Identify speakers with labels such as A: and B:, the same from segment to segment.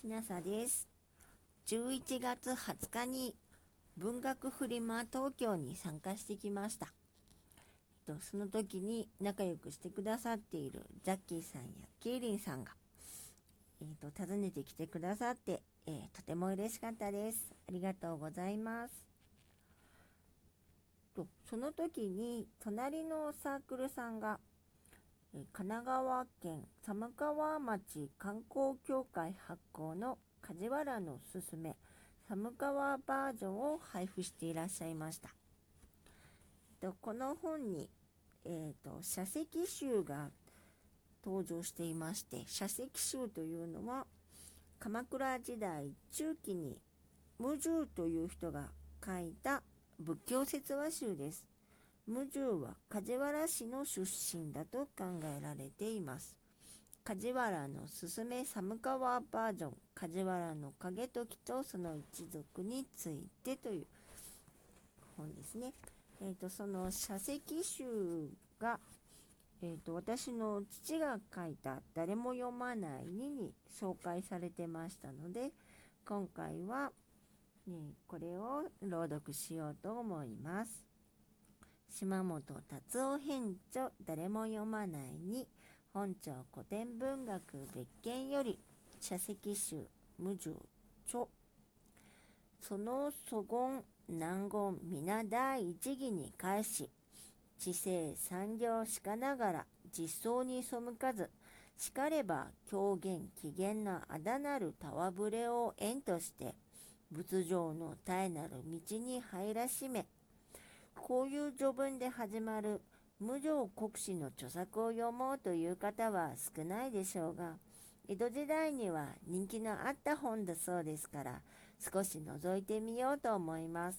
A: きなさです。11月20日に文学フリマ東京に参加してきました。えっと、その時に仲良くしてくださっているザッキーさんやケイリンさんが、えっと、訪ねてきてくださって、えーとても嬉しかったです。ありがとうございます。とその時に隣のサークルさんが神奈川県寒川町観光協会発行の梶原のすすめ寒川バージョンを配布していらっしゃいました。この本に、えー、と写石集が登場していまして写石集というのは鎌倉時代中期に無重という人が書いた仏教説話集です。無重は梶原氏の出身だと考えられています。梶原のすすめ寒川バージョン梶原の景時とその一族についてという本ですね。えー、とその写石集が、えー、と私の父が書いた「誰も読まないに」に紹介されてましたので今回は、ね、これを朗読しようと思います。島本達夫編著誰も読まないに本庁古典文学別件より社石集無重著その祖言南言皆第一義に返し知性産業しかながら実相に背かずしかれば狂言起源のあだなる戯れを縁として仏上の絶えなる道に入らしめこういう序文で始まる無常国史の著作を読もうという方は少ないでしょうが、江戸時代には人気のあった本だそうですから、少し覗いてみようと思います。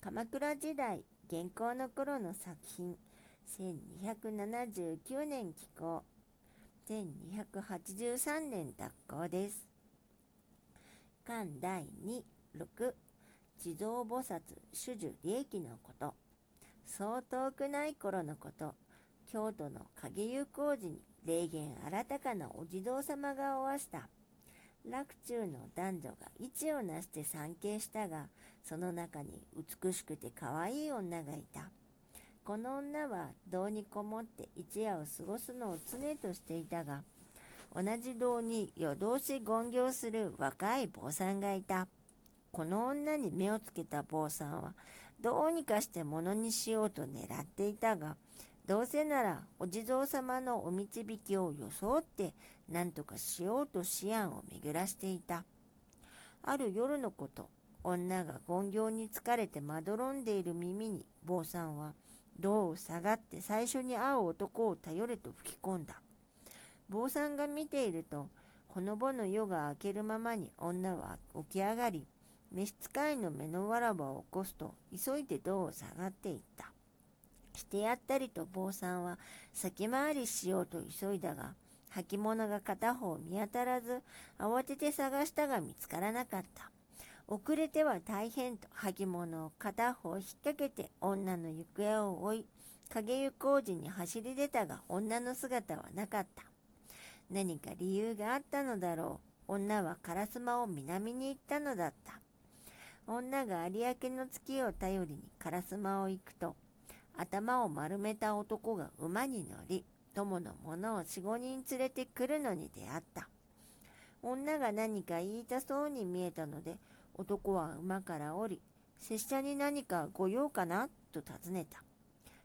A: 鎌倉時代、現行の頃の作品、1279年寄稿、1283年脱行です。巻第2、6、地蔵菩薩主樹利益のことそう遠くない頃のこと京都の影湯工事に霊言新たかなお地蔵様がおわした。洛中の男女が一をなして参詣したがその中に美しくて可愛い女がいた。この女は堂にこもって一夜を過ごすのを常としていたが同じ堂に夜通し勤行する若い坊さんがいた。この女に目をつけた坊さんはどうにかして物にしようと狙っていたがどうせならお地蔵様のお導きを装って何とかしようと思案を巡らしていた。ある夜のこと女が勤行に疲れてまどろんでいる耳に坊さんは胴を下がって最初に会う男を頼れと吹き込んだ。坊さんが見ているとほのぼの夜が明けるままに女は起き上がり召使いの目のわらばを起こすと急いで胴を下がっていった。してやったりと坊さんは先回りしようと急いだが履物が片方見当たらず慌てて探したが見つからなかった。遅れては大変と履物を片方引っ掛けて女の行方を追い影湯工事に走り出たが女の姿はなかった。何か理由があったのだろう。女は烏丸を南に行ったのだった。女が有明の月を頼りに烏丸を行くと頭を丸めた男が馬に乗り友の者を四五人連れてくるのに出会った。女が何か言いたそうに見えたので男は馬から降り拙者に何かご用かなと尋ねた。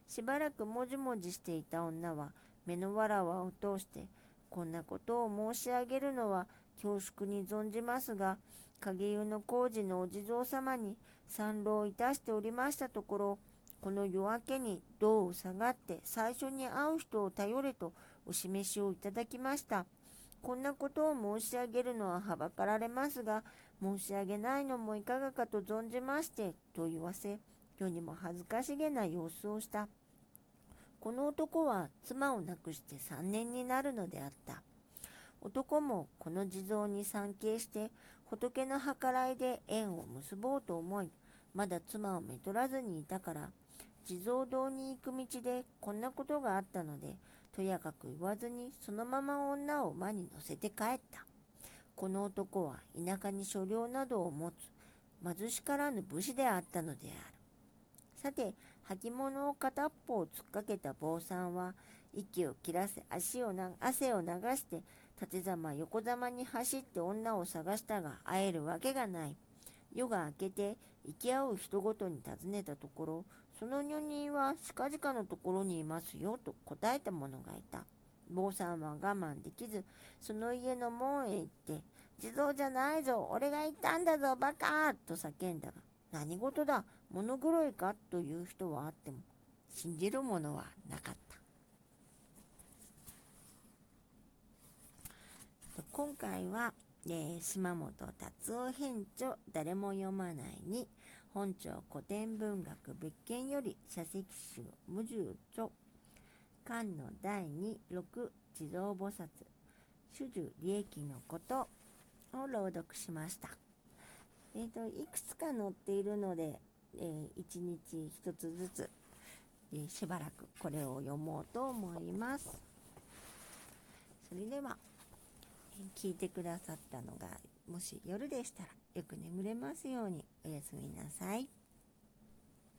A: しばらくもじもじしていた女は目のわらわを通してこんなことを申し上げるのは恐縮に存じますが影湯の工事のお地蔵様に参籠いたしておりましたところこの夜明けに胴を下がって最初に会う人を頼れとお示しをいただきました。こんなことを申し上げるのははばかられますが、申し上げないのもいかがかと存じまして、と言わせ、世にも恥ずかしげな様子をした。この男は妻を亡くして3年になるのであった。男もこの地蔵に参詣して仏の計らいで縁を結ぼうと思い、まだ妻をめとらずにいたから、地蔵堂に行く道でこんなことがあったので、とやかく言わずにそのまま女を馬に乗せて帰った。この男は田舎に所領などを持つ貧しからぬ武士であったのである。さて、履物を片っぽを突っかけた坊さんは、息を切らせ、足をな汗を流して、立ざま横ざまに走って女を探したが、会えるわけがない。夜が明けて、行き合う人ごとに尋ねたところ、その女人は近々のところにいますよ、と答えた者がいた。坊さんは我慢できず、その家の門へ行って、地蔵じゃないぞ、俺が言ったんだぞ、バカと叫んだが、何事だ、物黒いか？という人はあっても、信じる者はなかった。今回は、えー、島本達夫編著誰も読まないに本庁古典文学別件より社石集無重著漢の第二六地蔵菩薩主樹利益のことを朗読しました。えっ、ー、と、いくつか載っているので、えー、1日1つずつ、えー、しばらくこれを読もうと思います。それではえ、聞いてくださったのが、もし夜でしたらよく眠れますようにおやすみなさい。